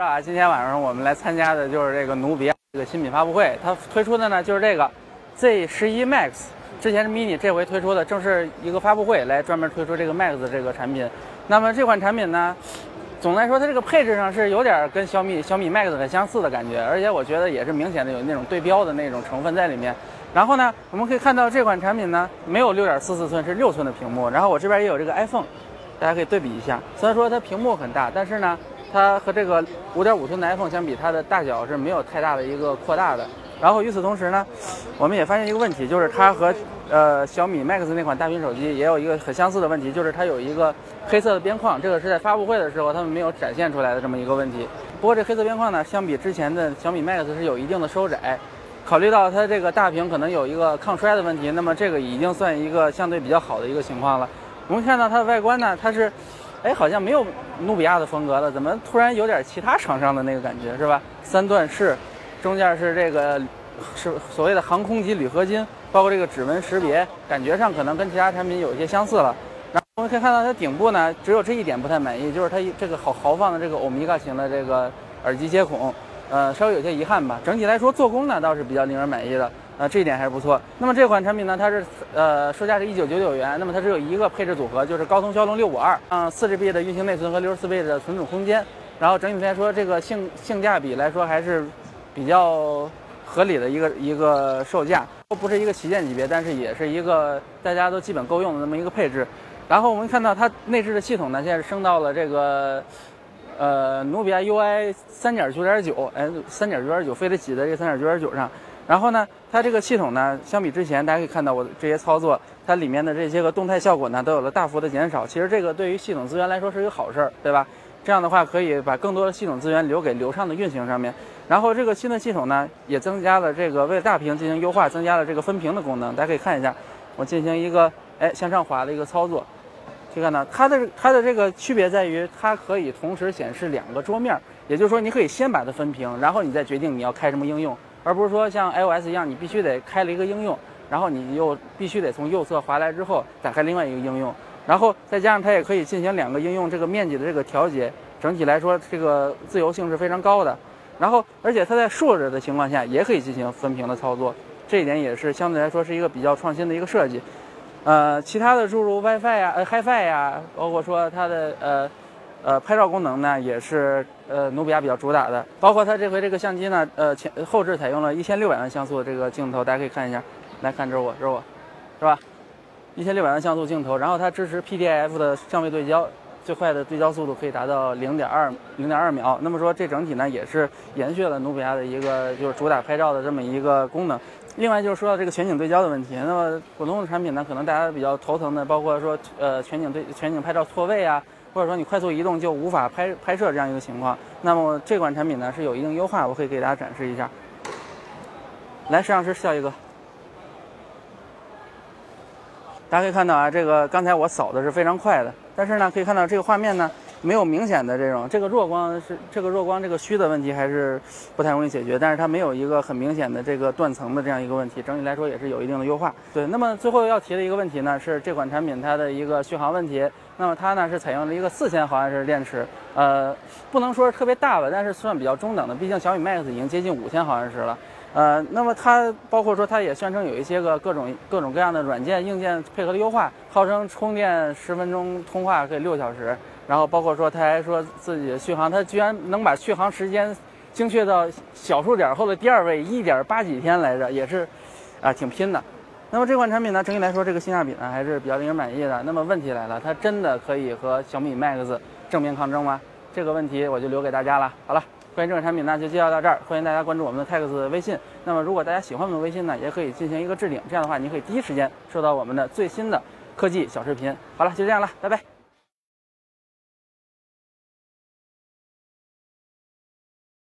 啊，今天晚上我们来参加的就是这个努比亚这个新品发布会，它推出的呢就是这个 Z 十一 Max，之前是 mini，这回推出的正是一个发布会，来专门推出这个 Max 这个产品。那么这款产品呢，总的来说它这个配置上是有点跟小米小米 Max 很相似的感觉，而且我觉得也是明显的有那种对标的那种成分在里面。然后呢，我们可以看到这款产品呢没有六点四四寸，是六寸的屏幕。然后我这边也有这个 iPhone，大家可以对比一下。虽然说它屏幕很大，但是呢。它和这个五点五寸的 iPhone 相比，它的大小是没有太大的一个扩大的。然后与此同时呢，我们也发现一个问题，就是它和呃小米 Max 那款大屏手机也有一个很相似的问题，就是它有一个黑色的边框，这个是在发布会的时候他们没有展现出来的这么一个问题。不过这黑色边框呢，相比之前的小米 Max 是有一定的收窄。考虑到它这个大屏可能有一个抗摔的问题，那么这个已经算一个相对比较好的一个情况了。我们看到它的外观呢，它是。哎，好像没有努比亚的风格了，怎么突然有点其他厂商的那个感觉，是吧？三段式，中间是这个是所谓的航空级铝合金，包括这个指纹识别，感觉上可能跟其他产品有一些相似了。然后我们可以看到它顶部呢，只有这一点不太满意，就是它这个好豪放的这个欧米伽型的这个耳机接孔，呃，稍微有些遗憾吧。整体来说，做工呢倒是比较令人满意的。啊，这一点还是不错。那么这款产品呢，它是呃售价是一九九九元。那么它只有一个配置组合，就是高通骁龙六五二，嗯，四 GB 的运行内存和六十四 B 的存储空间。然后整体来说，这个性性价比来说还是比较合理的一个一个售价，都不是一个旗舰级别，但是也是一个大家都基本够用的那么一个配置。然后我们看到它内置的系统呢，现在升到了这个呃努比亚 UI 三点九点九，哎，三点九点九，非得挤在这个三点九点九上。然后呢，它这个系统呢，相比之前，大家可以看到我这些操作，它里面的这些个动态效果呢，都有了大幅的减少。其实这个对于系统资源来说是一个好事儿，对吧？这样的话可以把更多的系统资源留给流畅的运行上面。然后这个新的系统呢，也增加了这个为大屏进行优化，增加了这个分屏的功能。大家可以看一下，我进行一个哎向上滑的一个操作，可以看到它的它的这个区别在于，它可以同时显示两个桌面，也就是说你可以先把它分屏，然后你再决定你要开什么应用。而不是说像 iOS 一样，你必须得开了一个应用，然后你又必须得从右侧滑来之后打开另外一个应用，然后再加上它也可以进行两个应用这个面积的这个调节，整体来说这个自由性是非常高的。然后而且它在竖着的情况下也可以进行分屏的操作，这一点也是相对来说是一个比较创新的一个设计。呃，其他的诸如 WiFi 呀、呃 HiFi 呀，包括说它的呃。呃，拍照功能呢也是呃努比亚比较主打的，包括它这回这个相机呢，呃前后置采用了一千六百万像素的这个镜头，大家可以看一下，来看这是我，这是我，是吧？一千六百万像素镜头，然后它支持 PDF 的相位对焦，最快的对焦速度可以达到零点二零点二秒。那么说这整体呢也是延续了努比亚的一个就是主打拍照的这么一个功能。另外就是说到这个全景对焦的问题，那么普通的产品呢，可能大家比较头疼的，包括说呃全景对全景拍照错位啊。或者说你快速移动就无法拍拍摄这样一个情况，那么这款产品呢是有一定优化，我可以给大家展示一下。来，摄像师笑一个。大家可以看到啊，这个刚才我扫的是非常快的，但是呢，可以看到这个画面呢。没有明显的这种，这个弱光是这个弱光这个虚的问题还是 不太容易解决，但是它没有一个很明显的这个断层的这样一个问题，整体来说也是有一定的优化。对，那么最后要提的一个问题呢是这款产品它的一个续航问题，那么它呢是采用了一个四千毫安时电池，呃，不能说是特别大吧，但是算比较中等的，毕竟小米 Max 已经接近五千毫安时了，呃，那么它包括说它也宣称有一些个各种各种各样的软件硬件配合的优化，号称充电十分钟通话可以六小时。然后包括说，他还说自己的续航，他居然能把续航时间精确到小数点后的第二位一点八几天来着，也是啊挺拼的。那么这款产品呢，整体来说这个性价比呢还是比较令人满意的。那么问题来了，它真的可以和小米 Max 正面抗争吗？这个问题我就留给大家了。好了，关于这款产品呢就介绍到这儿，欢迎大家关注我们的 Tex 微信。那么如果大家喜欢我们的微信呢，也可以进行一个置顶，这样的话你可以第一时间收到我们的最新的科技小视频。好了，就这样了，拜拜。